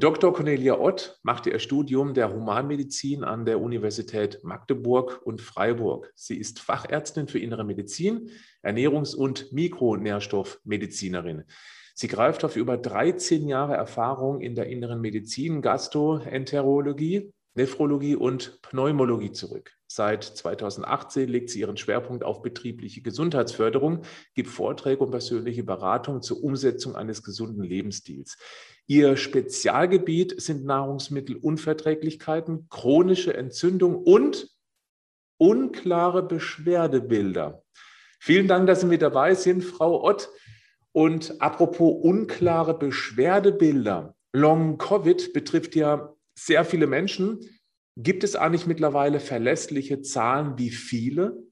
Dr. Cornelia Ott machte ihr Studium der Humanmedizin an der Universität Magdeburg und Freiburg. Sie ist Fachärztin für Innere Medizin, Ernährungs- und Mikronährstoffmedizinerin. Sie greift auf über 13 Jahre Erfahrung in der inneren Medizin, Gastroenterologie, Nephrologie und Pneumologie zurück. Seit 2018 legt sie ihren Schwerpunkt auf betriebliche Gesundheitsförderung, gibt Vorträge und persönliche Beratung zur Umsetzung eines gesunden Lebensstils. Ihr Spezialgebiet sind Nahrungsmittelunverträglichkeiten, chronische Entzündung und unklare Beschwerdebilder. Vielen Dank, dass Sie mit dabei sind, Frau Ott. Und apropos unklare Beschwerdebilder. Long Covid betrifft ja sehr viele Menschen. Gibt es eigentlich mittlerweile verlässliche Zahlen, wie viele?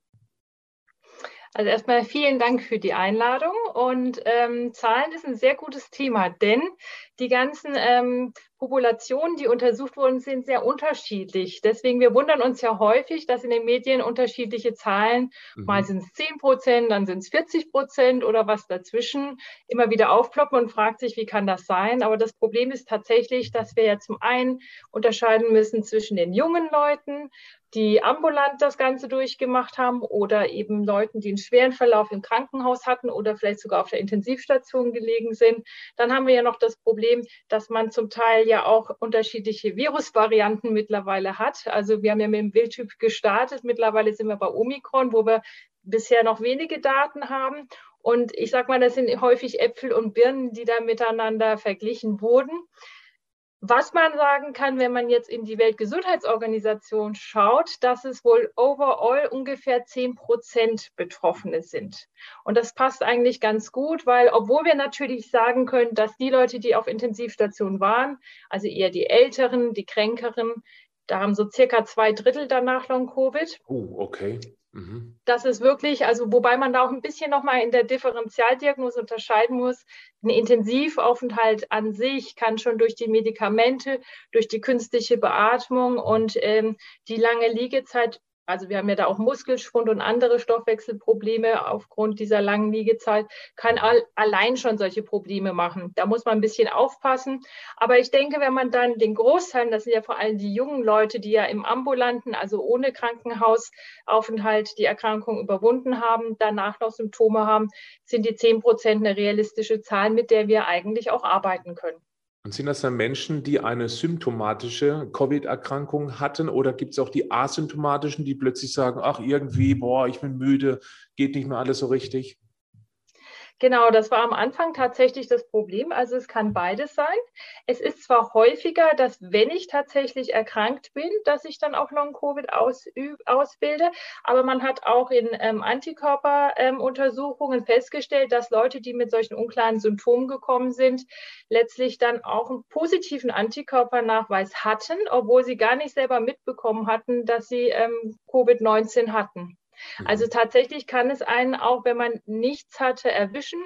Also erstmal vielen Dank für die Einladung. Und ähm, Zahlen ist ein sehr gutes Thema, denn die ganzen ähm, Populationen, die untersucht wurden, sind sehr unterschiedlich. Deswegen, wir wundern uns ja häufig, dass in den Medien unterschiedliche Zahlen, mhm. mal sind es 10 Prozent, dann sind es 40 Prozent oder was dazwischen, immer wieder aufploppen und fragt sich, wie kann das sein? Aber das Problem ist tatsächlich, dass wir ja zum einen unterscheiden müssen zwischen den jungen Leuten, die ambulant das Ganze durchgemacht haben oder eben Leuten, die einen schweren Verlauf im Krankenhaus hatten oder vielleicht sogar auf der Intensivstation gelegen sind. Dann haben wir ja noch das Problem, dass man zum Teil ja auch unterschiedliche Virusvarianten mittlerweile hat. Also wir haben ja mit dem Wildtyp gestartet. Mittlerweile sind wir bei Omikron, wo wir bisher noch wenige Daten haben. Und ich sage mal, das sind häufig Äpfel und Birnen, die da miteinander verglichen wurden. Was man sagen kann, wenn man jetzt in die Weltgesundheitsorganisation schaut, dass es wohl overall ungefähr 10 Prozent Betroffene sind. Und das passt eigentlich ganz gut, weil obwohl wir natürlich sagen können, dass die Leute, die auf Intensivstationen waren, also eher die Älteren, die Kränkeren, da haben so circa zwei Drittel danach Long-Covid. Oh, okay. Mhm. Das ist wirklich, also wobei man da auch ein bisschen nochmal in der Differentialdiagnose unterscheiden muss. Ein Intensivaufenthalt an sich kann schon durch die Medikamente, durch die künstliche Beatmung und ähm, die lange Liegezeit also wir haben ja da auch Muskelschwund und andere Stoffwechselprobleme aufgrund dieser langen Liegezeit, kann all, allein schon solche Probleme machen. Da muss man ein bisschen aufpassen. Aber ich denke, wenn man dann den Großteil, das sind ja vor allem die jungen Leute, die ja im ambulanten, also ohne Krankenhausaufenthalt die Erkrankung überwunden haben, danach noch Symptome haben, sind die 10 Prozent eine realistische Zahl, mit der wir eigentlich auch arbeiten können. Und sind das dann Menschen, die eine symptomatische Covid-Erkrankung hatten oder gibt es auch die asymptomatischen, die plötzlich sagen, ach irgendwie, boah, ich bin müde, geht nicht mehr alles so richtig? Genau, das war am Anfang tatsächlich das Problem. Also es kann beides sein. Es ist zwar häufiger, dass wenn ich tatsächlich erkrankt bin, dass ich dann auch Long-Covid ausbilde, aber man hat auch in ähm, Antikörperuntersuchungen ähm, festgestellt, dass Leute, die mit solchen unklaren Symptomen gekommen sind, letztlich dann auch einen positiven Antikörpernachweis hatten, obwohl sie gar nicht selber mitbekommen hatten, dass sie ähm, Covid-19 hatten. Also tatsächlich kann es einen auch, wenn man nichts hatte, erwischen.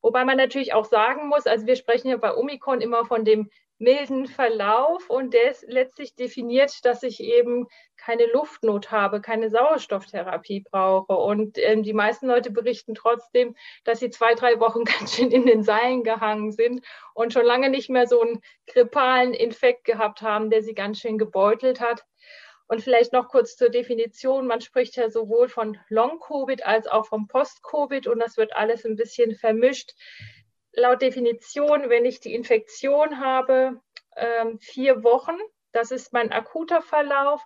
Wobei man natürlich auch sagen muss, also wir sprechen ja bei Omikron immer von dem milden Verlauf und der ist letztlich definiert, dass ich eben keine Luftnot habe, keine Sauerstofftherapie brauche. Und ähm, die meisten Leute berichten trotzdem, dass sie zwei, drei Wochen ganz schön in den Seilen gehangen sind und schon lange nicht mehr so einen grippalen Infekt gehabt haben, der sie ganz schön gebeutelt hat. Und vielleicht noch kurz zur Definition. Man spricht ja sowohl von Long-Covid als auch vom Post-Covid und das wird alles ein bisschen vermischt. Laut Definition, wenn ich die Infektion habe, ähm, vier Wochen, das ist mein akuter Verlauf.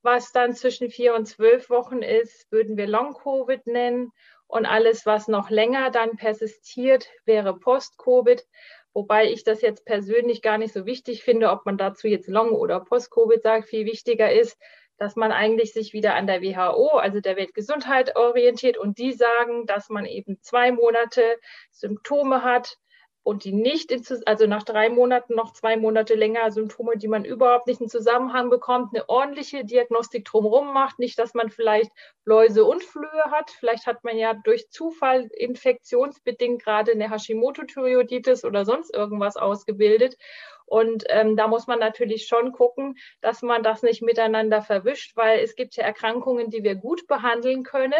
Was dann zwischen vier und zwölf Wochen ist, würden wir Long-Covid nennen. Und alles, was noch länger dann persistiert, wäre Post-Covid. Wobei ich das jetzt persönlich gar nicht so wichtig finde, ob man dazu jetzt Long- oder Post-Covid sagt. Viel wichtiger ist, dass man eigentlich sich wieder an der WHO, also der Weltgesundheit, orientiert und die sagen, dass man eben zwei Monate Symptome hat, und die nicht, in, also nach drei Monaten noch zwei Monate länger Symptome, die man überhaupt nicht in Zusammenhang bekommt, eine ordentliche Diagnostik drumherum macht. Nicht, dass man vielleicht Läuse und Flöhe hat. Vielleicht hat man ja durch Zufall infektionsbedingt gerade eine Hashimoto-Thyreoiditis oder sonst irgendwas ausgebildet. Und ähm, da muss man natürlich schon gucken, dass man das nicht miteinander verwischt, weil es gibt ja Erkrankungen, die wir gut behandeln können.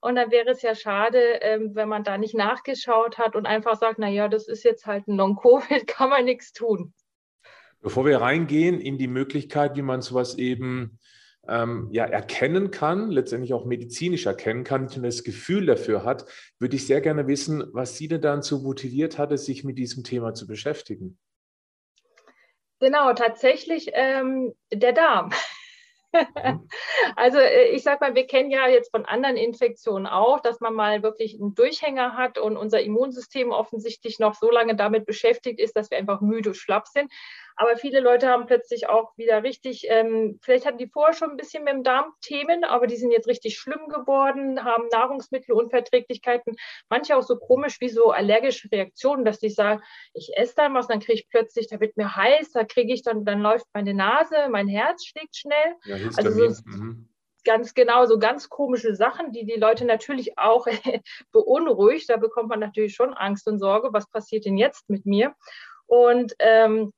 Und dann wäre es ja schade, ähm, wenn man da nicht nachgeschaut hat und einfach sagt, na ja, das ist jetzt halt ein Long-Covid, kann man nichts tun. Bevor wir reingehen in die Möglichkeit, wie man sowas eben ähm, ja, erkennen kann, letztendlich auch medizinisch erkennen kann und das Gefühl dafür hat, würde ich sehr gerne wissen, was Sie denn so motiviert hatte, sich mit diesem Thema zu beschäftigen. Genau, tatsächlich ähm, der Darm. Mhm. also äh, ich sage mal, wir kennen ja jetzt von anderen Infektionen auch, dass man mal wirklich einen Durchhänger hat und unser Immunsystem offensichtlich noch so lange damit beschäftigt ist, dass wir einfach müde, schlapp sind. Aber viele Leute haben plötzlich auch wieder richtig, ähm, vielleicht hatten die vorher schon ein bisschen mit dem Darm Themen, aber die sind jetzt richtig schlimm geworden, haben Nahrungsmittelunverträglichkeiten, manche auch so komisch wie so allergische Reaktionen, dass die sagen, ich esse dann was, dann kriege ich plötzlich, da wird mir heiß, da kriege ich dann, dann läuft meine Nase, mein Herz schlägt schnell. Ja, also so, mhm. Ganz genau, so ganz komische Sachen, die die Leute natürlich auch beunruhigt. Da bekommt man natürlich schon Angst und Sorge, was passiert denn jetzt mit mir? Und ähm,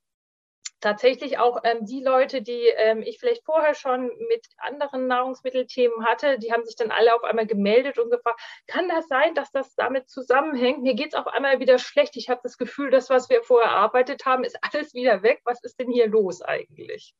tatsächlich auch ähm, die Leute, die ähm, ich vielleicht vorher schon mit anderen Nahrungsmittelthemen hatte, die haben sich dann alle auf einmal gemeldet und gefragt, kann das sein, dass das damit zusammenhängt? Mir geht es auf einmal wieder schlecht. Ich habe das Gefühl, das, was wir vorher erarbeitet haben, ist alles wieder weg. Was ist denn hier los eigentlich?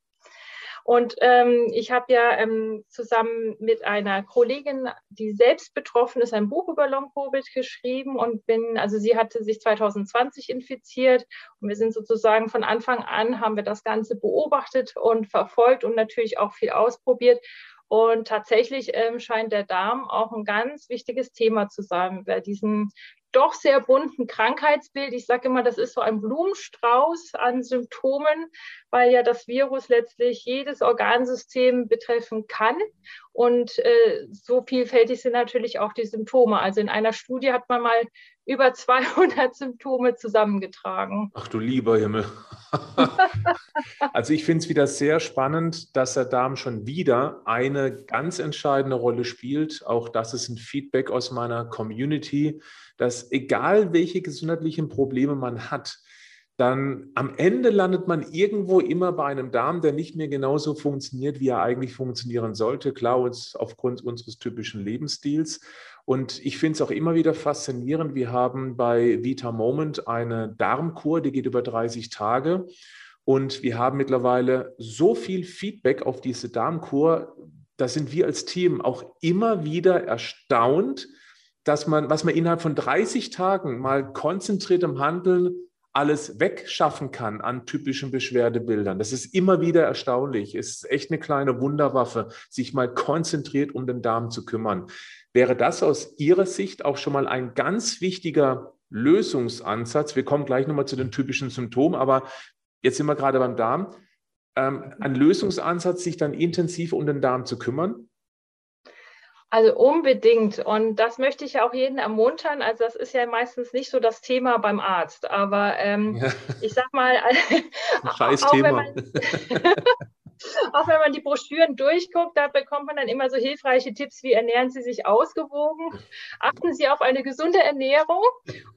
Und ähm, ich habe ja ähm, zusammen mit einer Kollegin, die selbst betroffen ist, ein Buch über Long-Covid geschrieben und bin, also sie hatte sich 2020 infiziert und wir sind sozusagen von Anfang an, haben wir das Ganze beobachtet und verfolgt und natürlich auch viel ausprobiert. Und tatsächlich ähm, scheint der Darm auch ein ganz wichtiges Thema zu sein bei diesem doch sehr bunten Krankheitsbild. Ich sage immer, das ist so ein Blumenstrauß an Symptomen, weil ja das Virus letztlich jedes Organsystem betreffen kann. Und äh, so vielfältig sind natürlich auch die Symptome. Also in einer Studie hat man mal über 200 Symptome zusammengetragen. Ach du lieber Himmel. also ich finde es wieder sehr spannend, dass der Darm schon wieder eine ganz entscheidende Rolle spielt. Auch das ist ein Feedback aus meiner Community, dass egal welche gesundheitlichen Probleme man hat, dann am Ende landet man irgendwo immer bei einem Darm, der nicht mehr genauso funktioniert, wie er eigentlich funktionieren sollte. Klar, uns aufgrund unseres typischen Lebensstils. Und ich finde es auch immer wieder faszinierend. Wir haben bei Vita Moment eine Darmkur, die geht über 30 Tage. Und wir haben mittlerweile so viel Feedback auf diese Darmkur. Da sind wir als Team auch immer wieder erstaunt, dass man, was man innerhalb von 30 Tagen mal konzentriert im Handeln alles wegschaffen kann an typischen Beschwerdebildern. Das ist immer wieder erstaunlich. Es ist echt eine kleine Wunderwaffe, sich mal konzentriert um den Darm zu kümmern. Wäre das aus Ihrer Sicht auch schon mal ein ganz wichtiger Lösungsansatz? Wir kommen gleich nochmal zu den typischen Symptomen, aber jetzt sind wir gerade beim Darm. Ähm, ein Lösungsansatz, sich dann intensiv um den Darm zu kümmern? Also unbedingt. Und das möchte ich auch jeden ermuntern. Also das ist ja meistens nicht so das Thema beim Arzt. Aber ähm, ja. ich sag mal, Scheiß Thema. Auch wenn man die Broschüren durchguckt, da bekommt man dann immer so hilfreiche Tipps, wie ernähren Sie sich ausgewogen, achten Sie auf eine gesunde Ernährung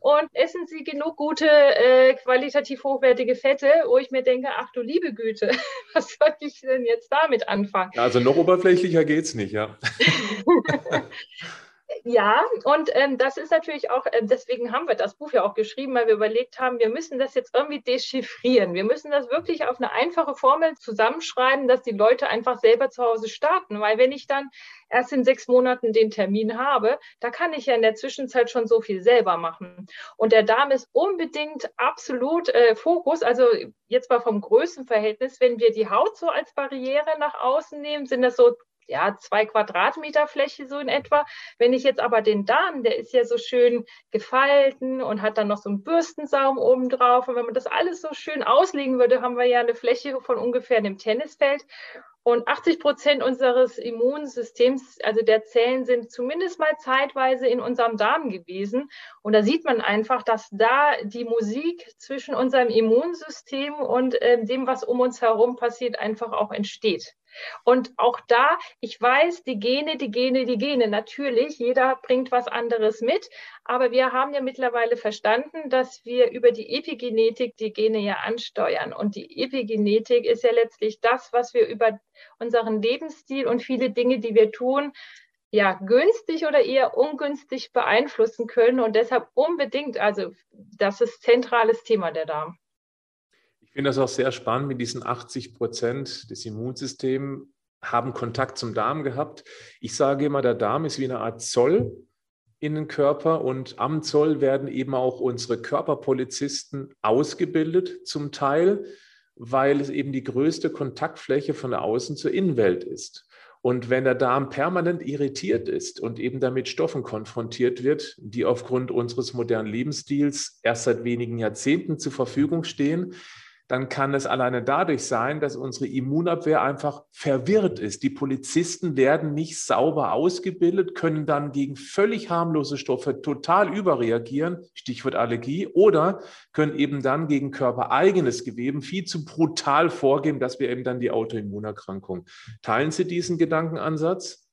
und essen Sie genug gute, äh, qualitativ hochwertige Fette, wo ich mir denke, ach du liebe Güte, was soll ich denn jetzt damit anfangen? Also noch oberflächlicher geht es nicht, ja. Ja, und ähm, das ist natürlich auch, äh, deswegen haben wir das Buch ja auch geschrieben, weil wir überlegt haben, wir müssen das jetzt irgendwie dechiffrieren. Wir müssen das wirklich auf eine einfache Formel zusammenschreiben, dass die Leute einfach selber zu Hause starten. Weil wenn ich dann erst in sechs Monaten den Termin habe, da kann ich ja in der Zwischenzeit schon so viel selber machen. Und der Darm ist unbedingt absolut äh, Fokus. Also jetzt mal vom Größenverhältnis, wenn wir die Haut so als Barriere nach außen nehmen, sind das so ja, zwei Quadratmeter Fläche so in etwa. Wenn ich jetzt aber den Darm, der ist ja so schön gefalten und hat dann noch so einen Bürstensaum oben drauf. Und wenn man das alles so schön auslegen würde, haben wir ja eine Fläche von ungefähr einem Tennisfeld. Und 80 Prozent unseres Immunsystems, also der Zellen, sind zumindest mal zeitweise in unserem Darm gewesen. Und da sieht man einfach, dass da die Musik zwischen unserem Immunsystem und äh, dem, was um uns herum passiert, einfach auch entsteht. Und auch da, ich weiß, die Gene, die Gene, die Gene, natürlich, jeder bringt was anderes mit, aber wir haben ja mittlerweile verstanden, dass wir über die Epigenetik die Gene ja ansteuern. Und die Epigenetik ist ja letztlich das, was wir über unseren Lebensstil und viele Dinge, die wir tun, ja, günstig oder eher ungünstig beeinflussen können. Und deshalb unbedingt, also das ist zentrales Thema der Darm. Ich finde das auch sehr spannend mit diesen 80 Prozent des Immunsystems haben Kontakt zum Darm gehabt. Ich sage immer, der Darm ist wie eine Art Zoll in den Körper und am Zoll werden eben auch unsere Körperpolizisten ausgebildet zum Teil, weil es eben die größte Kontaktfläche von der Außen zur Innenwelt ist. Und wenn der Darm permanent irritiert ist und eben damit Stoffen konfrontiert wird, die aufgrund unseres modernen Lebensstils erst seit wenigen Jahrzehnten zur Verfügung stehen, dann kann es alleine dadurch sein, dass unsere Immunabwehr einfach verwirrt ist. Die Polizisten werden nicht sauber ausgebildet, können dann gegen völlig harmlose Stoffe total überreagieren, Stichwort Allergie, oder können eben dann gegen körpereigenes Geweben viel zu brutal vorgehen, dass wir eben dann die Autoimmunerkrankung. Teilen Sie diesen Gedankenansatz?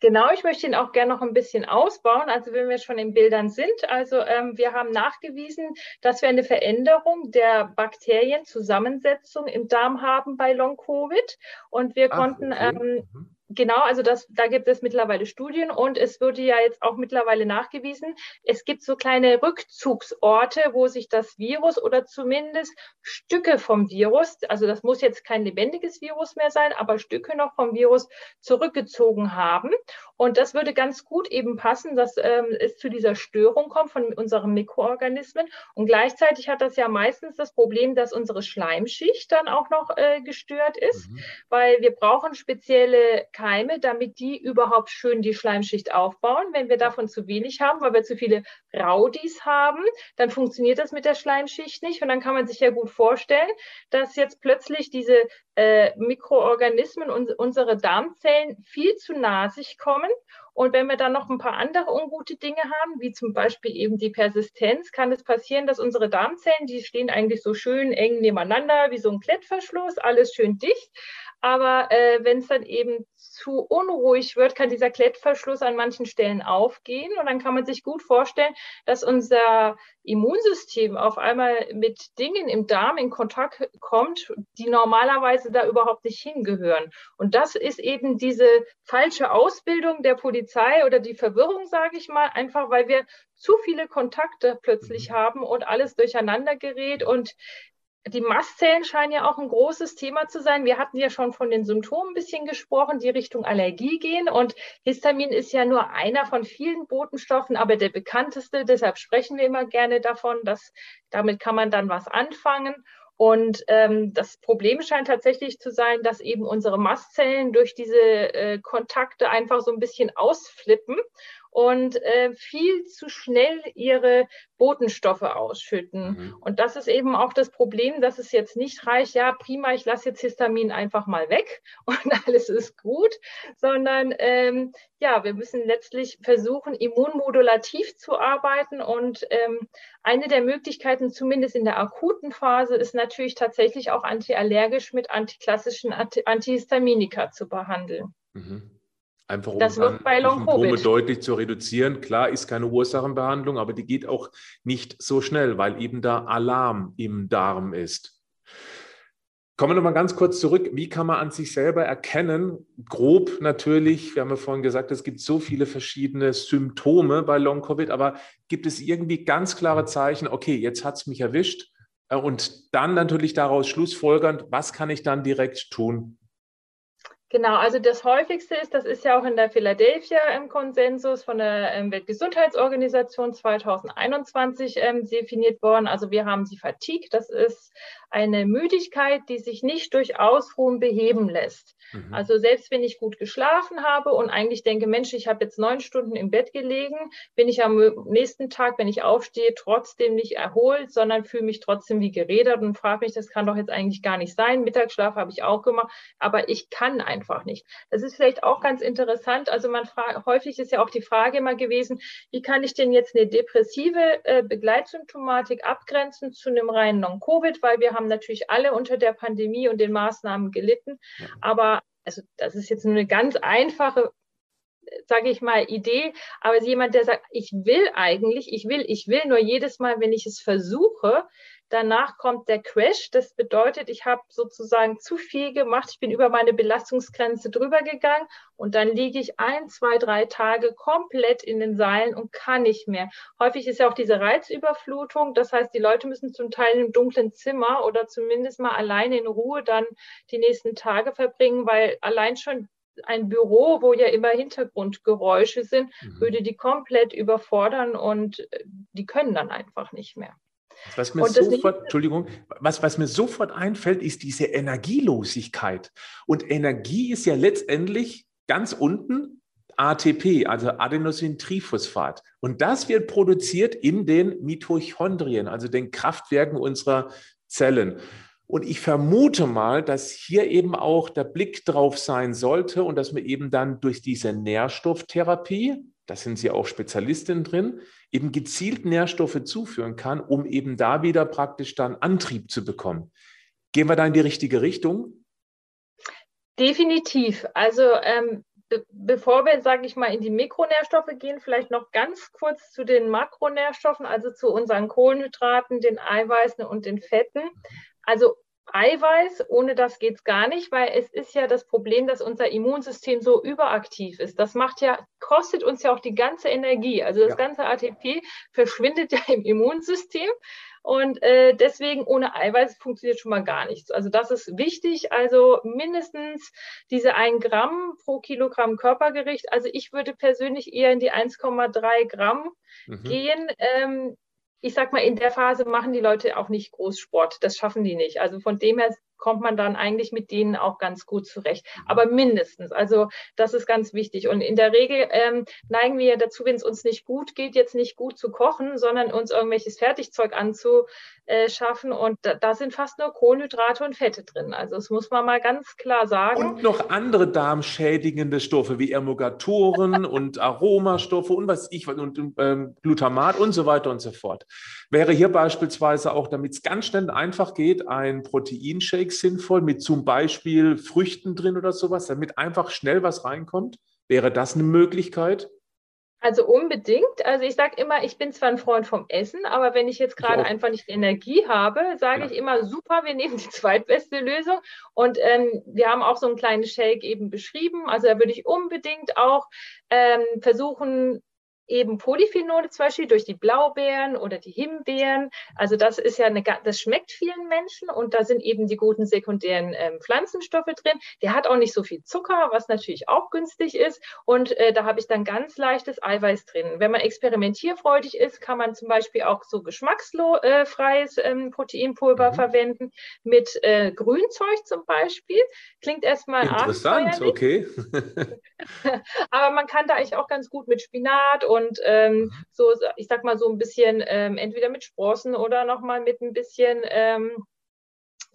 Genau, ich möchte ihn auch gerne noch ein bisschen ausbauen. Also wenn wir schon in Bildern sind, also ähm, wir haben nachgewiesen, dass wir eine Veränderung der Bakterienzusammensetzung im Darm haben bei Long-Covid. Und wir Ach, konnten okay. ähm, mhm. Genau, also das, da gibt es mittlerweile Studien und es wurde ja jetzt auch mittlerweile nachgewiesen, es gibt so kleine Rückzugsorte, wo sich das Virus oder zumindest Stücke vom Virus, also das muss jetzt kein lebendiges Virus mehr sein, aber Stücke noch vom Virus zurückgezogen haben. Und das würde ganz gut eben passen, dass ähm, es zu dieser Störung kommt von unseren Mikroorganismen. Und gleichzeitig hat das ja meistens das Problem, dass unsere Schleimschicht dann auch noch äh, gestört ist, mhm. weil wir brauchen spezielle Keime, damit die überhaupt schön die Schleimschicht aufbauen. Wenn wir davon zu wenig haben, weil wir zu viele Raudis haben, dann funktioniert das mit der Schleimschicht nicht. Und dann kann man sich ja gut vorstellen, dass jetzt plötzlich diese äh, Mikroorganismen und unsere Darmzellen viel zu nah sich kommen. Und wenn wir dann noch ein paar andere ungute Dinge haben, wie zum Beispiel eben die Persistenz, kann es passieren, dass unsere Darmzellen, die stehen eigentlich so schön eng nebeneinander, wie so ein Klettverschluss, alles schön dicht. Aber äh, wenn es dann eben zu unruhig wird, kann dieser Klettverschluss an manchen Stellen aufgehen. Und dann kann man sich gut vorstellen, dass unser Immunsystem auf einmal mit Dingen im Darm in Kontakt kommt, die normalerweise da überhaupt nicht hingehören. Und das ist eben diese falsche Ausbildung der Polizei oder die Verwirrung, sage ich mal, einfach weil wir zu viele Kontakte plötzlich mhm. haben und alles durcheinander gerät und die Mastzellen scheinen ja auch ein großes Thema zu sein. Wir hatten ja schon von den Symptomen ein bisschen gesprochen, die Richtung Allergie gehen. Und Histamin ist ja nur einer von vielen Botenstoffen, aber der bekannteste. Deshalb sprechen wir immer gerne davon, dass damit kann man dann was anfangen. Und ähm, das Problem scheint tatsächlich zu sein, dass eben unsere Mastzellen durch diese äh, Kontakte einfach so ein bisschen ausflippen und äh, viel zu schnell ihre Botenstoffe ausschütten. Mhm. Und das ist eben auch das Problem, dass es jetzt nicht reicht, ja, prima, ich lasse jetzt Histamin einfach mal weg und alles ist gut, sondern ähm, ja, wir müssen letztlich versuchen, immunmodulativ zu arbeiten. Und ähm, eine der Möglichkeiten, zumindest in der akuten Phase, ist natürlich tatsächlich auch antiallergisch mit antiklassischen Antihistaminika zu behandeln. Mhm. Einfach um das wird bei Symptome deutlich zu reduzieren. Klar ist keine Ursachenbehandlung, aber die geht auch nicht so schnell, weil eben da Alarm im Darm ist. Kommen wir nochmal ganz kurz zurück. Wie kann man an sich selber erkennen? Grob natürlich, wir haben ja vorhin gesagt, es gibt so viele verschiedene Symptome bei Long-Covid, aber gibt es irgendwie ganz klare Zeichen, okay, jetzt hat es mich erwischt und dann natürlich daraus schlussfolgernd, was kann ich dann direkt tun? Genau, also das häufigste ist, das ist ja auch in der Philadelphia im Konsensus von der ähm, Weltgesundheitsorganisation 2021 ähm, definiert worden. Also wir haben die Fatigue, das ist eine Müdigkeit, die sich nicht durch Ausruhen beheben lässt. Mhm. Also selbst wenn ich gut geschlafen habe und eigentlich denke, Mensch, ich habe jetzt neun Stunden im Bett gelegen, bin ich am nächsten Tag, wenn ich aufstehe, trotzdem nicht erholt, sondern fühle mich trotzdem wie gerädert und frage mich, das kann doch jetzt eigentlich gar nicht sein. Mittagsschlaf habe ich auch gemacht, aber ich kann einfach nicht. Das ist vielleicht auch ganz interessant. Also man fragt, häufig ist ja auch die Frage immer gewesen, wie kann ich denn jetzt eine depressive äh, Begleitsymptomatik abgrenzen zu einem reinen Non-Covid, weil wir haben natürlich alle unter der Pandemie und den Maßnahmen gelitten, ja. aber also das ist jetzt nur eine ganz einfache, sage ich mal, Idee, aber jemand, der sagt, ich will eigentlich, ich will, ich will nur jedes Mal, wenn ich es versuche, Danach kommt der Crash. Das bedeutet, ich habe sozusagen zu viel gemacht. Ich bin über meine Belastungsgrenze drüber gegangen und dann liege ich ein, zwei, drei Tage komplett in den Seilen und kann nicht mehr. Häufig ist ja auch diese Reizüberflutung. Das heißt, die Leute müssen zum Teil im dunklen Zimmer oder zumindest mal alleine in Ruhe dann die nächsten Tage verbringen, weil allein schon ein Büro, wo ja immer Hintergrundgeräusche sind, mhm. würde die komplett überfordern und äh, die können dann einfach nicht mehr. Was mir sofort, Entschuldigung, was, was mir sofort einfällt, ist diese Energielosigkeit. Und Energie ist ja letztendlich ganz unten ATP, also Adenosintriphosphat. Und das wird produziert in den Mitochondrien, also den Kraftwerken unserer Zellen. Und ich vermute mal, dass hier eben auch der Blick drauf sein sollte und dass man eben dann durch diese Nährstofftherapie, da sind Sie auch Spezialistin drin, eben gezielt Nährstoffe zuführen kann, um eben da wieder praktisch dann Antrieb zu bekommen. Gehen wir da in die richtige Richtung? Definitiv. Also ähm, be bevor wir, sage ich mal, in die Mikronährstoffe gehen, vielleicht noch ganz kurz zu den Makronährstoffen, also zu unseren Kohlenhydraten, den Eiweißen und den Fetten. Also Eiweiß, ohne das geht es gar nicht, weil es ist ja das Problem, dass unser Immunsystem so überaktiv ist. Das macht ja, kostet uns ja auch die ganze Energie. Also das ja. ganze ATP verschwindet ja im Immunsystem. Und äh, deswegen ohne Eiweiß funktioniert schon mal gar nichts. Also das ist wichtig. Also mindestens diese 1 Gramm pro Kilogramm Körpergewicht. Also ich würde persönlich eher in die 1,3 Gramm mhm. gehen. Ähm, ich sag mal, in der Phase machen die Leute auch nicht Großsport. Das schaffen die nicht. Also von dem her kommt man dann eigentlich mit denen auch ganz gut zurecht. Mhm. Aber mindestens, also das ist ganz wichtig. Und in der Regel ähm, neigen wir ja dazu, wenn es uns nicht gut geht, jetzt nicht gut zu kochen, sondern uns irgendwelches Fertigzeug anzuschaffen. Und da, da sind fast nur Kohlenhydrate und Fette drin. Also das muss man mal ganz klar sagen. Und noch andere darmschädigende Stoffe wie Emulgatoren und Aromastoffe und was ich und ähm, Glutamat und so weiter und so fort. Wäre hier beispielsweise auch, damit es ganz schnell einfach geht, ein Proteinshake Shakes sinnvoll mit zum Beispiel Früchten drin oder sowas, damit einfach schnell was reinkommt? Wäre das eine Möglichkeit? Also unbedingt. Also ich sage immer, ich bin zwar ein Freund vom Essen, aber wenn ich jetzt gerade einfach nicht Energie habe, sage ja. ich immer, super, wir nehmen die zweitbeste Lösung. Und ähm, wir haben auch so einen kleinen Shake eben beschrieben. Also da würde ich unbedingt auch ähm, versuchen, eben Polyphenole zum Beispiel durch die Blaubeeren oder die Himbeeren. Also das ist ja eine, das schmeckt vielen Menschen und da sind eben die guten sekundären ähm, Pflanzenstoffe drin. Der hat auch nicht so viel Zucker, was natürlich auch günstig ist. Und äh, da habe ich dann ganz leichtes Eiweiß drin. Wenn man experimentierfreudig ist, kann man zum Beispiel auch so geschmacksfreies äh, ähm, Proteinpulver mhm. verwenden mit äh, Grünzeug zum Beispiel. Klingt erstmal interessant, okay. Aber man kann da eigentlich auch ganz gut mit Spinat und und ähm, so, ich sag mal so ein bisschen ähm, entweder mit Sprossen oder nochmal mit ein bisschen ähm,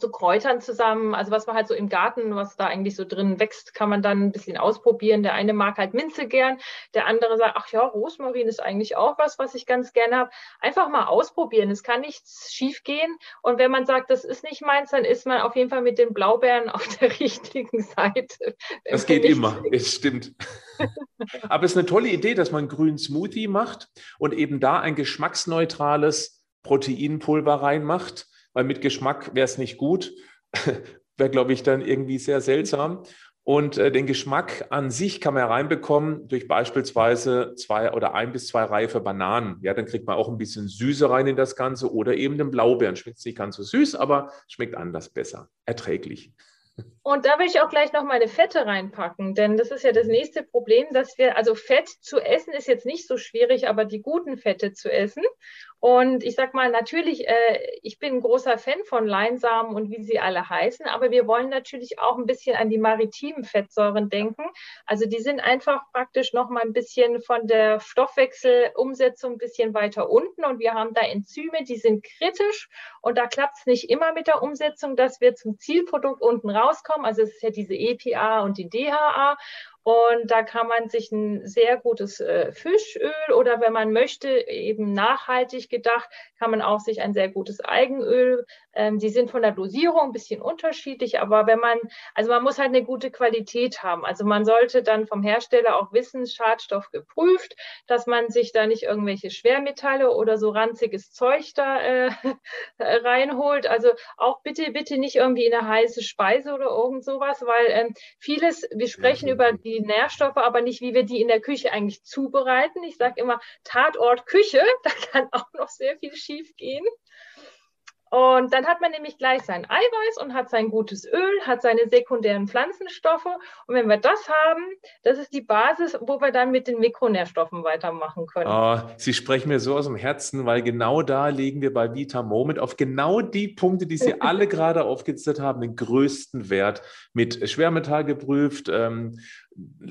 so Kräutern zusammen, also was man halt so im Garten, was da eigentlich so drin wächst, kann man dann ein bisschen ausprobieren. Der eine mag halt Minze gern, der andere sagt, ach ja, Rosmarin ist eigentlich auch was, was ich ganz gerne habe. Einfach mal ausprobieren, es kann nichts schief gehen. Und wenn man sagt, das ist nicht meins, dann ist man auf jeden Fall mit den Blaubeeren auf der richtigen Seite. Das geht immer, es stimmt. Aber es ist eine tolle Idee, dass man einen grünen Smoothie macht und eben da ein geschmacksneutrales Proteinpulver reinmacht weil mit Geschmack wäre es nicht gut. wäre, glaube ich, dann irgendwie sehr seltsam. Und äh, den Geschmack an sich kann man reinbekommen durch beispielsweise zwei oder ein bis zwei reife Bananen. Ja, dann kriegt man auch ein bisschen Süße rein in das Ganze oder eben den Blaubeeren. Schmeckt nicht ganz so süß, aber schmeckt anders besser, erträglich. Und da will ich auch gleich noch meine Fette reinpacken, denn das ist ja das nächste Problem, dass wir, also Fett zu essen ist jetzt nicht so schwierig, aber die guten Fette zu essen. Und ich sag mal, natürlich, äh, ich bin ein großer Fan von Leinsamen und wie sie alle heißen, aber wir wollen natürlich auch ein bisschen an die maritimen Fettsäuren denken. Also die sind einfach praktisch noch mal ein bisschen von der Stoffwechselumsetzung ein bisschen weiter unten und wir haben da Enzyme, die sind kritisch und da klappt es nicht immer mit der Umsetzung, dass wir zum Zielprodukt unten rauskommen. Also es ist ja diese EPA und die DHA und da kann man sich ein sehr gutes äh, Fischöl oder wenn man möchte, eben nachhaltig gedacht, kann man auch sich ein sehr gutes Eigenöl. Ähm, die sind von der Dosierung ein bisschen unterschiedlich, aber wenn man, also man muss halt eine gute Qualität haben. Also man sollte dann vom Hersteller auch wissen, Schadstoff geprüft, dass man sich da nicht irgendwelche Schwermetalle oder so ranziges Zeug da äh, reinholt. Also auch bitte, bitte nicht irgendwie in eine heiße Speise oder irgend sowas, weil ähm, vieles, wir sprechen über die die Nährstoffe, aber nicht, wie wir die in der Küche eigentlich zubereiten. Ich sage immer Tatort Küche, da kann auch noch sehr viel schief gehen. Und dann hat man nämlich gleich sein Eiweiß und hat sein gutes Öl, hat seine sekundären Pflanzenstoffe. Und wenn wir das haben, das ist die Basis, wo wir dann mit den Mikronährstoffen weitermachen können. Oh, Sie sprechen mir so aus dem Herzen, weil genau da legen wir bei Vita Moment auf genau die Punkte, die Sie alle gerade aufgezählt haben, den größten Wert mit Schwermetall geprüft, ähm,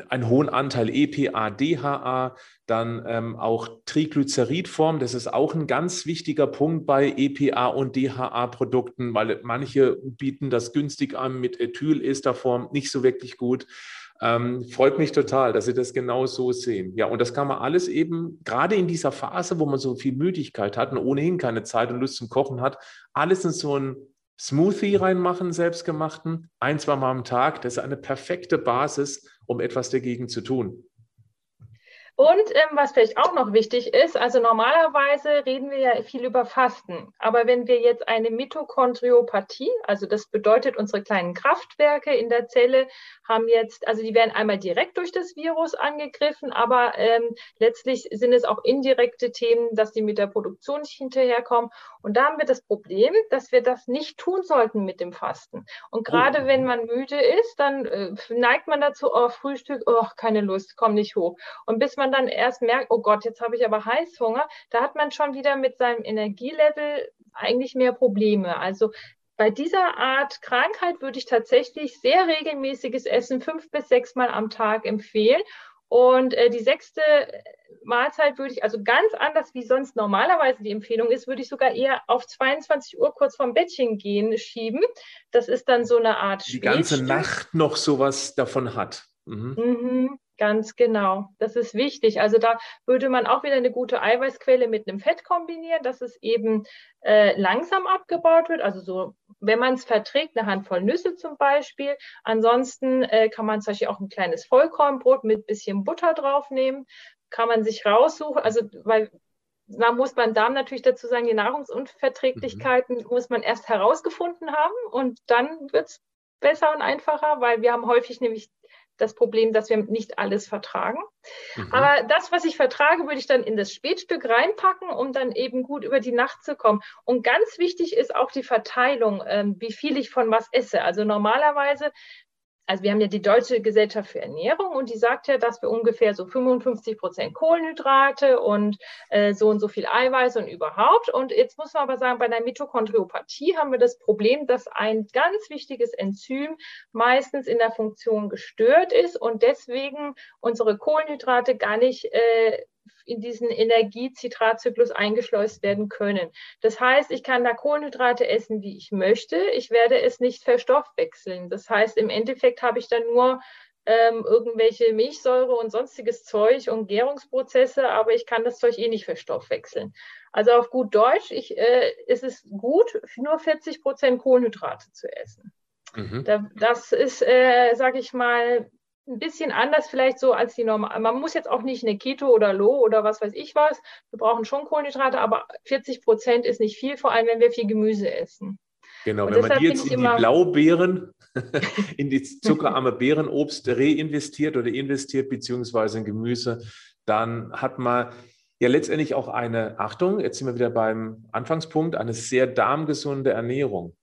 einen hohen Anteil EPA, DHA, dann ähm, auch Triglyceridform. Das ist auch ein ganz wichtiger Punkt bei EPA und DHA-Produkten, weil manche bieten das günstig an mit Ethylesterform, nicht so wirklich gut. Ähm, freut mich total, dass Sie das genau so sehen. Ja, und das kann man alles eben, gerade in dieser Phase, wo man so viel Müdigkeit hat und ohnehin keine Zeit und Lust zum Kochen hat, alles in so ein Smoothie reinmachen, selbstgemachten, ein, zwei Mal am Tag. Das ist eine perfekte Basis, um etwas dagegen zu tun. Und ähm, was vielleicht auch noch wichtig ist, also normalerweise reden wir ja viel über Fasten, aber wenn wir jetzt eine Mitochondriopathie, also das bedeutet, unsere kleinen Kraftwerke in der Zelle haben jetzt, also die werden einmal direkt durch das Virus angegriffen, aber ähm, letztlich sind es auch indirekte Themen, dass die mit der Produktion nicht hinterherkommen. Und da haben wir das Problem, dass wir das nicht tun sollten mit dem Fasten. Und gerade oh. wenn man müde ist, dann äh, neigt man dazu, oh, Frühstück, oh, keine Lust, komm nicht hoch. Und bis man dann erst merkt, oh Gott, jetzt habe ich aber Heißhunger, da hat man schon wieder mit seinem Energielevel eigentlich mehr Probleme. Also bei dieser Art Krankheit würde ich tatsächlich sehr regelmäßiges Essen fünf bis sechs Mal am Tag empfehlen. Und äh, die sechste Mahlzeit würde ich, also ganz anders wie sonst normalerweise die Empfehlung ist, würde ich sogar eher auf 22 Uhr kurz vorm Bettchen gehen schieben. Das ist dann so eine Art Die ganze Nacht noch sowas davon hat. Mhm. Mhm, ganz genau. Das ist wichtig. Also da würde man auch wieder eine gute Eiweißquelle mit einem Fett kombinieren, dass es eben äh, langsam abgebaut wird. Also so, wenn man es verträgt, eine Handvoll Nüsse zum Beispiel. Ansonsten äh, kann man zum Beispiel auch ein kleines Vollkornbrot mit bisschen Butter draufnehmen. Kann man sich raussuchen. Also weil da muss beim Darm natürlich dazu sagen, die Nahrungsunverträglichkeiten mhm. muss man erst herausgefunden haben und dann wird es besser und einfacher, weil wir haben häufig nämlich das Problem, dass wir nicht alles vertragen. Mhm. Aber das, was ich vertrage, würde ich dann in das Spätstück reinpacken, um dann eben gut über die Nacht zu kommen. Und ganz wichtig ist auch die Verteilung, ähm, wie viel ich von was esse. Also normalerweise also wir haben ja die Deutsche Gesellschaft für Ernährung und die sagt ja, dass wir ungefähr so 55 Prozent Kohlenhydrate und äh, so und so viel Eiweiß und überhaupt. Und jetzt muss man aber sagen, bei einer Mitochondriopathie haben wir das Problem, dass ein ganz wichtiges Enzym meistens in der Funktion gestört ist und deswegen unsere Kohlenhydrate gar nicht äh, in diesen Energiezitratzyklus eingeschleust werden können. Das heißt, ich kann da Kohlenhydrate essen, wie ich möchte. Ich werde es nicht verstoffwechseln. Das heißt, im Endeffekt habe ich dann nur ähm, irgendwelche Milchsäure und sonstiges Zeug und Gärungsprozesse, aber ich kann das Zeug eh nicht verstoffwechseln. Also auf gut Deutsch ich, äh, ist es gut, nur 40 Prozent Kohlenhydrate zu essen. Mhm. Da, das ist, äh, sage ich mal, ein bisschen anders vielleicht so als die normale. Man muss jetzt auch nicht eine Keto oder Low oder was weiß ich was. Wir brauchen schon Kohlenhydrate, aber 40 Prozent ist nicht viel, vor allem wenn wir viel Gemüse essen. Genau, Und wenn man die jetzt in die Blaubeeren, in die zuckerarme Beerenobst reinvestiert oder investiert, beziehungsweise in Gemüse, dann hat man ja letztendlich auch eine, Achtung, jetzt sind wir wieder beim Anfangspunkt, eine sehr darmgesunde Ernährung.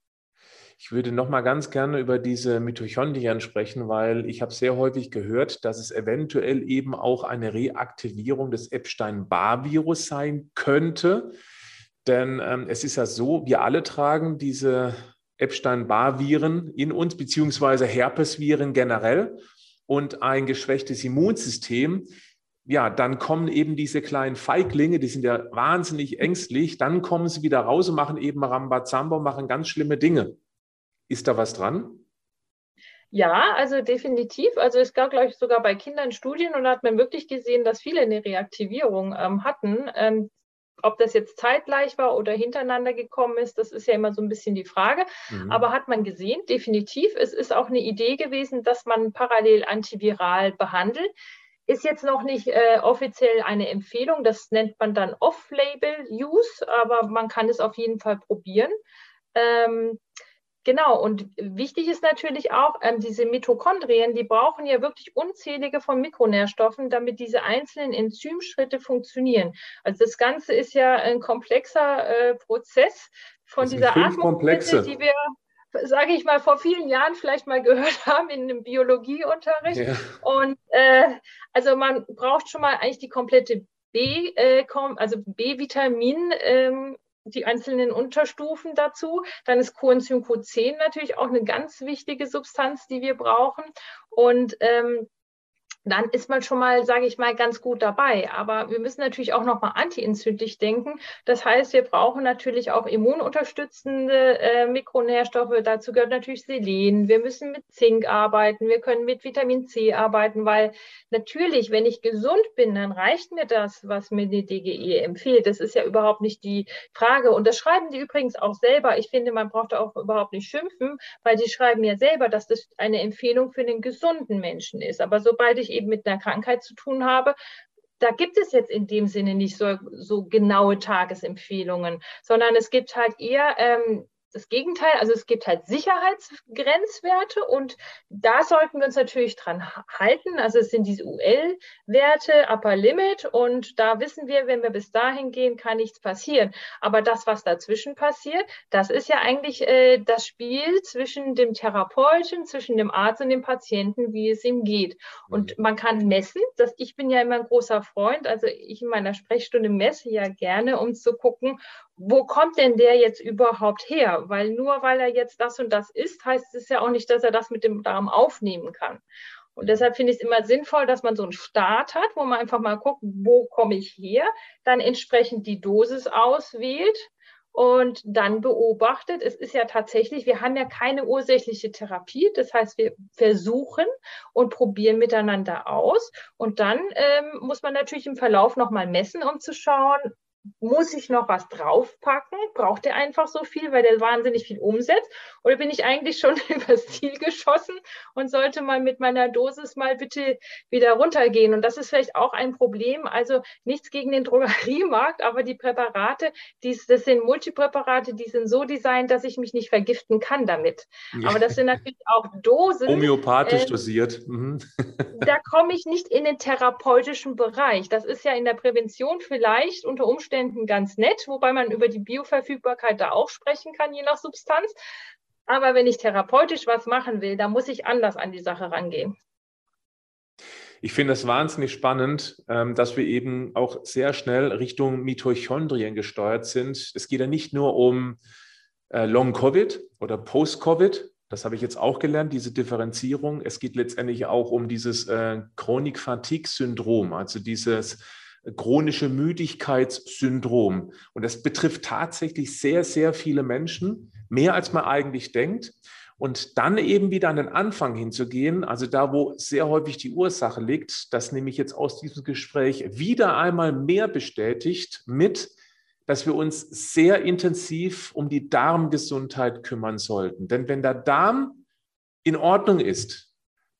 Ich würde noch mal ganz gerne über diese Mitochondrien sprechen, weil ich habe sehr häufig gehört, dass es eventuell eben auch eine Reaktivierung des Epstein-Barr-Virus sein könnte. Denn ähm, es ist ja so, wir alle tragen diese Epstein-Barr-Viren in uns, beziehungsweise Herpesviren generell und ein geschwächtes Immunsystem ja, dann kommen eben diese kleinen Feiglinge, die sind ja wahnsinnig ängstlich, dann kommen sie wieder raus und machen eben Rambazamba, machen ganz schlimme Dinge. Ist da was dran? Ja, also definitiv. Also es gab, glaube ich, sogar bei Kindern Studien und da hat man wirklich gesehen, dass viele eine Reaktivierung ähm, hatten. Ähm, ob das jetzt zeitgleich war oder hintereinander gekommen ist, das ist ja immer so ein bisschen die Frage. Mhm. Aber hat man gesehen, definitiv. Es ist auch eine Idee gewesen, dass man parallel antiviral behandelt. Ist jetzt noch nicht äh, offiziell eine Empfehlung, das nennt man dann Off-Label-Use, aber man kann es auf jeden Fall probieren. Ähm, Genau, und wichtig ist natürlich auch, ähm, diese Mitochondrien, die brauchen ja wirklich unzählige von Mikronährstoffen, damit diese einzelnen Enzymschritte funktionieren. Also das Ganze ist ja ein komplexer äh, Prozess von dieser Atmungskette, die wir sage ich mal, vor vielen Jahren vielleicht mal gehört haben in einem Biologieunterricht. Ja. Und äh, also man braucht schon mal eigentlich die komplette B, äh, also B-Vitamin. Ähm, die einzelnen Unterstufen dazu. Dann ist Coenzym Q10 natürlich auch eine ganz wichtige Substanz, die wir brauchen. Und ähm, dann ist man schon mal, sage ich mal, ganz gut dabei. Aber wir müssen natürlich auch nochmal antientzündlich denken. Das heißt, wir brauchen natürlich auch immununterstützende äh, Mikronährstoffe. Dazu gehört natürlich Selen. Wir müssen mit Zink arbeiten. Wir können mit Vitamin C arbeiten, weil natürlich, wenn ich gesund bin, dann reicht mir das, was mir die DGE empfiehlt. Das ist ja überhaupt nicht die Frage. Und das schreiben die übrigens auch selber. Ich finde, man braucht auch überhaupt nicht schimpfen, weil die schreiben ja selber, dass das eine Empfehlung für den gesunden Menschen ist. Aber sobald ich eben mit einer Krankheit zu tun habe, da gibt es jetzt in dem Sinne nicht so, so genaue Tagesempfehlungen, sondern es gibt halt eher ähm, das Gegenteil. Also es gibt halt Sicherheitsgrenzwerte und da sollten wir uns natürlich dran halten. Also es sind diese UL-Werte, Upper Limit und da wissen wir, wenn wir bis dahin gehen, kann nichts passieren. Aber das, was dazwischen passiert, das ist ja eigentlich äh, das Spiel zwischen dem Therapeuten, zwischen dem Arzt und dem Patienten, wie es ihm geht. Und mhm. man kann messen, dass ich bin ja immer ein großer Freund, also ich in meiner Sprechstunde messe ja gerne, um zu gucken, wo kommt denn der jetzt überhaupt her? Weil nur weil er jetzt das und das isst, heißt es ja auch nicht, dass er das mit dem Darm aufnehmen kann. Und deshalb finde ich es immer sinnvoll, dass man so einen Start hat, wo man einfach mal guckt, wo komme ich her, dann entsprechend die Dosis auswählt und dann beobachtet. Es ist ja tatsächlich, wir haben ja keine ursächliche Therapie. Das heißt, wir versuchen und probieren miteinander aus. Und dann ähm, muss man natürlich im Verlauf nochmal messen, um zu schauen, muss ich noch was draufpacken? Braucht er einfach so viel, weil der wahnsinnig viel umsetzt? Oder bin ich eigentlich schon übers Ziel geschossen und sollte mal mit meiner Dosis mal bitte wieder runtergehen? Und das ist vielleicht auch ein Problem. Also nichts gegen den Drogeriemarkt, aber die Präparate, die, das sind Multipräparate, die sind so designt, dass ich mich nicht vergiften kann damit. Aber das sind natürlich auch Dosen. Homöopathisch äh, dosiert. Mhm. Da komme ich nicht in den therapeutischen Bereich. Das ist ja in der Prävention vielleicht unter Umständen Umständen ganz nett, wobei man über die Bioverfügbarkeit da auch sprechen kann, je nach Substanz. Aber wenn ich therapeutisch was machen will, dann muss ich anders an die Sache rangehen. Ich finde es wahnsinnig spannend, ähm, dass wir eben auch sehr schnell Richtung Mitochondrien gesteuert sind. Es geht ja nicht nur um äh, Long-Covid oder Post-Covid, das habe ich jetzt auch gelernt, diese Differenzierung. Es geht letztendlich auch um dieses äh, Chronik-Fatigue-Syndrom, also dieses chronische Müdigkeitssyndrom. Und das betrifft tatsächlich sehr, sehr viele Menschen, mehr als man eigentlich denkt. Und dann eben wieder an den Anfang hinzugehen, also da, wo sehr häufig die Ursache liegt, das nehme ich jetzt aus diesem Gespräch wieder einmal mehr bestätigt mit, dass wir uns sehr intensiv um die Darmgesundheit kümmern sollten. Denn wenn der Darm in Ordnung ist,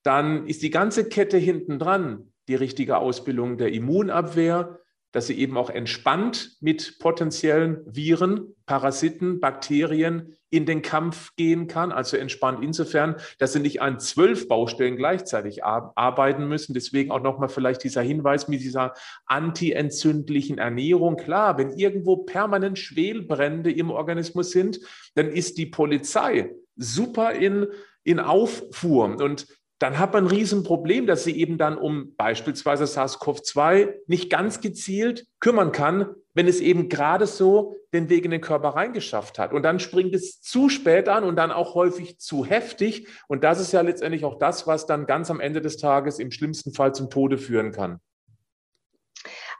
dann ist die ganze Kette hinten dran, die richtige Ausbildung der Immunabwehr, dass sie eben auch entspannt mit potenziellen Viren, Parasiten, Bakterien in den Kampf gehen kann. Also entspannt insofern, dass sie nicht an zwölf Baustellen gleichzeitig arbeiten müssen. Deswegen auch nochmal vielleicht dieser Hinweis mit dieser antientzündlichen Ernährung. Klar, wenn irgendwo permanent Schwelbrände im Organismus sind, dann ist die Polizei super in, in Auffuhr. Und dann hat man ein Riesenproblem, dass sie eben dann um beispielsweise SARS-CoV-2 nicht ganz gezielt kümmern kann, wenn es eben gerade so den Weg in den Körper reingeschafft hat. Und dann springt es zu spät an und dann auch häufig zu heftig. Und das ist ja letztendlich auch das, was dann ganz am Ende des Tages im schlimmsten Fall zum Tode führen kann.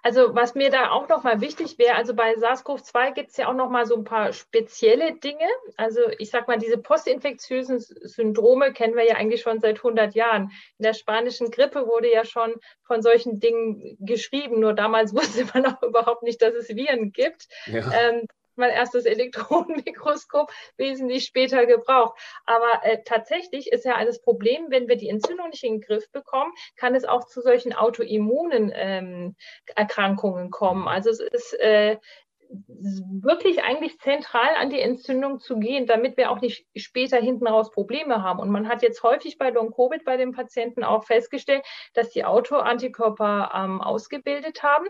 Also was mir da auch nochmal wichtig wäre, also bei SARS-CoV-2 gibt es ja auch nochmal so ein paar spezielle Dinge. Also ich sage mal, diese postinfektiösen Syndrome kennen wir ja eigentlich schon seit 100 Jahren. In der spanischen Grippe wurde ja schon von solchen Dingen geschrieben, nur damals wusste man auch überhaupt nicht, dass es Viren gibt. Ja. Ähm, man erst das Elektronenmikroskop wesentlich später gebraucht. Aber äh, tatsächlich ist ja das Problem, wenn wir die Entzündung nicht in den Griff bekommen, kann es auch zu solchen autoimmunen ähm, Erkrankungen kommen. Also es ist äh, wirklich eigentlich zentral an die Entzündung zu gehen, damit wir auch nicht später hinten raus Probleme haben. Und man hat jetzt häufig bei Long-Covid bei den Patienten auch festgestellt, dass die Autoantikörper ähm, ausgebildet haben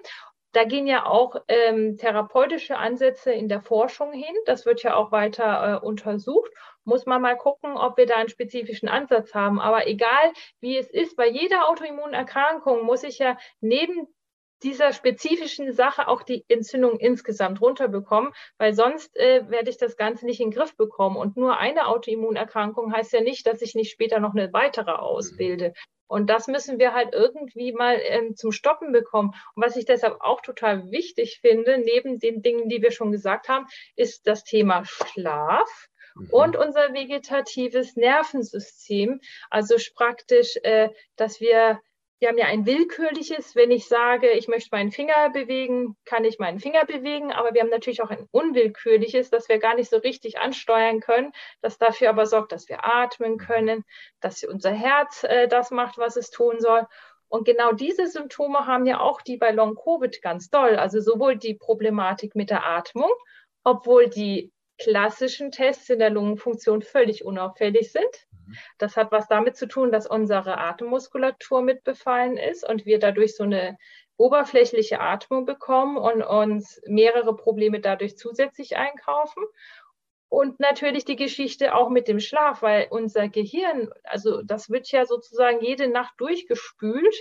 da gehen ja auch ähm, therapeutische Ansätze in der Forschung hin. Das wird ja auch weiter äh, untersucht. Muss man mal gucken, ob wir da einen spezifischen Ansatz haben. Aber egal wie es ist, bei jeder Autoimmunerkrankung muss ich ja neben dieser spezifischen Sache auch die Entzündung insgesamt runterbekommen, weil sonst äh, werde ich das Ganze nicht in den Griff bekommen. Und nur eine Autoimmunerkrankung heißt ja nicht, dass ich nicht später noch eine weitere ausbilde. Und das müssen wir halt irgendwie mal ähm, zum Stoppen bekommen. Und was ich deshalb auch total wichtig finde, neben den Dingen, die wir schon gesagt haben, ist das Thema Schlaf mhm. und unser vegetatives Nervensystem. Also praktisch, äh, dass wir wir haben ja ein willkürliches, wenn ich sage, ich möchte meinen Finger bewegen, kann ich meinen Finger bewegen, aber wir haben natürlich auch ein unwillkürliches, das wir gar nicht so richtig ansteuern können, das dafür aber sorgt, dass wir atmen können, dass unser Herz äh, das macht, was es tun soll. Und genau diese Symptome haben ja auch die bei Long-Covid ganz doll. Also sowohl die Problematik mit der Atmung, obwohl die klassischen Tests in der Lungenfunktion völlig unauffällig sind. Das hat was damit zu tun, dass unsere Atemmuskulatur mit befallen ist und wir dadurch so eine oberflächliche Atmung bekommen und uns mehrere Probleme dadurch zusätzlich einkaufen. Und natürlich die Geschichte auch mit dem Schlaf, weil unser Gehirn, also das wird ja sozusagen jede Nacht durchgespült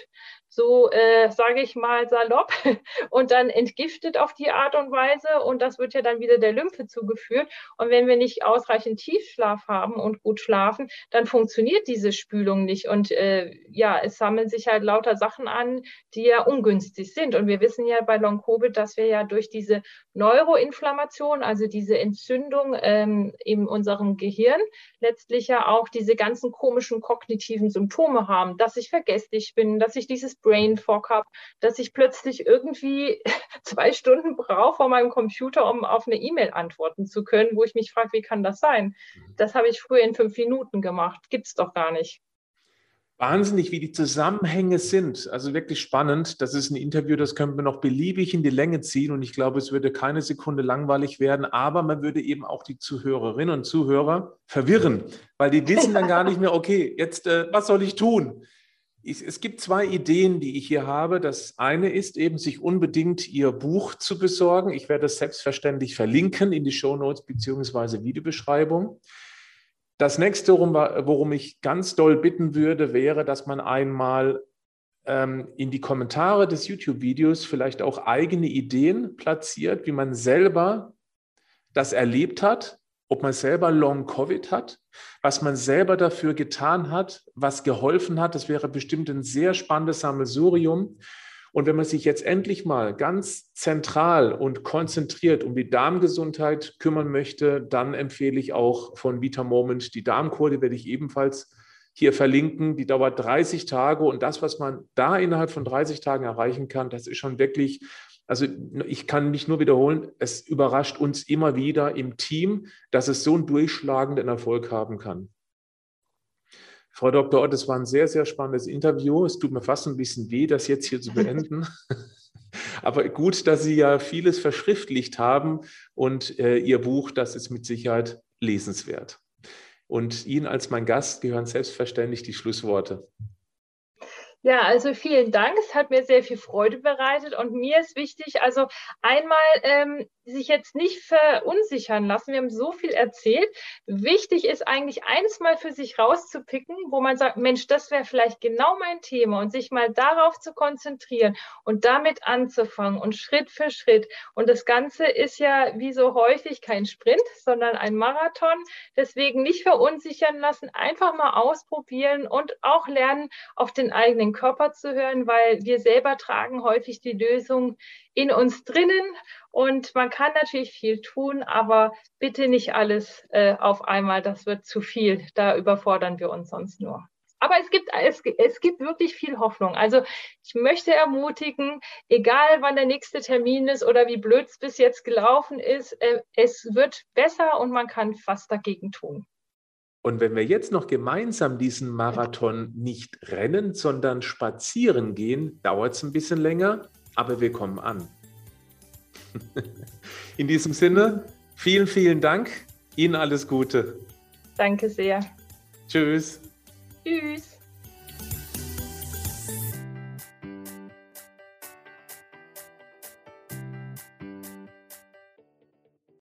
so äh, sage ich mal salopp, und dann entgiftet auf die Art und Weise und das wird ja dann wieder der Lymphe zugeführt. Und wenn wir nicht ausreichend Tiefschlaf haben und gut schlafen, dann funktioniert diese Spülung nicht und äh, ja, es sammeln sich halt lauter Sachen an, die ja ungünstig sind. Und wir wissen ja bei Long Covid, dass wir ja durch diese Neuroinflammation, also diese Entzündung ähm, in unserem Gehirn, letztlich ja auch diese ganzen komischen kognitiven Symptome haben, dass ich vergesslich bin, dass ich dieses Brain Fog habe, dass ich plötzlich irgendwie zwei Stunden brauche vor meinem Computer, um auf eine E-Mail antworten zu können, wo ich mich frage, wie kann das sein? Mhm. Das habe ich früher in fünf Minuten gemacht. Gibt es doch gar nicht. Wahnsinnig, wie die Zusammenhänge sind. Also wirklich spannend. Das ist ein Interview, das können wir noch beliebig in die Länge ziehen und ich glaube, es würde keine Sekunde langweilig werden, aber man würde eben auch die Zuhörerinnen und Zuhörer verwirren, weil die wissen dann gar nicht mehr, okay, jetzt, äh, was soll ich tun? Ich, es gibt zwei Ideen, die ich hier habe. Das eine ist eben, sich unbedingt Ihr Buch zu besorgen. Ich werde es selbstverständlich verlinken in die Show Notes bzw. Videobeschreibung. Das nächste, worum, worum, ich ganz doll bitten würde, wäre, dass man einmal ähm, in die Kommentare des YouTube-Videos vielleicht auch eigene Ideen platziert, wie man selber das erlebt hat, ob man selber Long-Covid hat, was man selber dafür getan hat, was geholfen hat. Das wäre bestimmt ein sehr spannendes Sammelsurium. Und wenn man sich jetzt endlich mal ganz zentral und konzentriert um die Darmgesundheit kümmern möchte, dann empfehle ich auch von Vita Moment die Darmkur, die werde ich ebenfalls hier verlinken. Die dauert 30 Tage und das, was man da innerhalb von 30 Tagen erreichen kann, das ist schon wirklich also ich kann mich nur wiederholen, es überrascht uns immer wieder im Team, dass es so einen durchschlagenden Erfolg haben kann. Frau Dr. Ott, es war ein sehr, sehr spannendes Interview. Es tut mir fast ein bisschen weh, das jetzt hier zu beenden. Aber gut, dass Sie ja vieles verschriftlicht haben und äh, Ihr Buch, das ist mit Sicherheit lesenswert. Und Ihnen als mein Gast gehören selbstverständlich die Schlussworte. Ja, also vielen Dank. Es hat mir sehr viel Freude bereitet und mir ist wichtig, also einmal ähm, sich jetzt nicht verunsichern lassen. Wir haben so viel erzählt. Wichtig ist eigentlich eins mal für sich rauszupicken, wo man sagt, Mensch, das wäre vielleicht genau mein Thema und sich mal darauf zu konzentrieren und damit anzufangen und Schritt für Schritt. Und das Ganze ist ja wie so häufig kein Sprint, sondern ein Marathon. Deswegen nicht verunsichern lassen, einfach mal ausprobieren und auch lernen, auf den eigenen Körper zu hören, weil wir selber tragen häufig die Lösung in uns drinnen und man kann natürlich viel tun, aber bitte nicht alles äh, auf einmal, das wird zu viel, da überfordern wir uns sonst nur. Aber es gibt, es, es gibt wirklich viel Hoffnung. Also ich möchte ermutigen, egal wann der nächste Termin ist oder wie blöd es bis jetzt gelaufen ist, äh, es wird besser und man kann fast dagegen tun. Und wenn wir jetzt noch gemeinsam diesen Marathon nicht rennen, sondern spazieren gehen, dauert es ein bisschen länger, aber wir kommen an. In diesem Sinne, vielen, vielen Dank. Ihnen alles Gute. Danke sehr. Tschüss. Tschüss.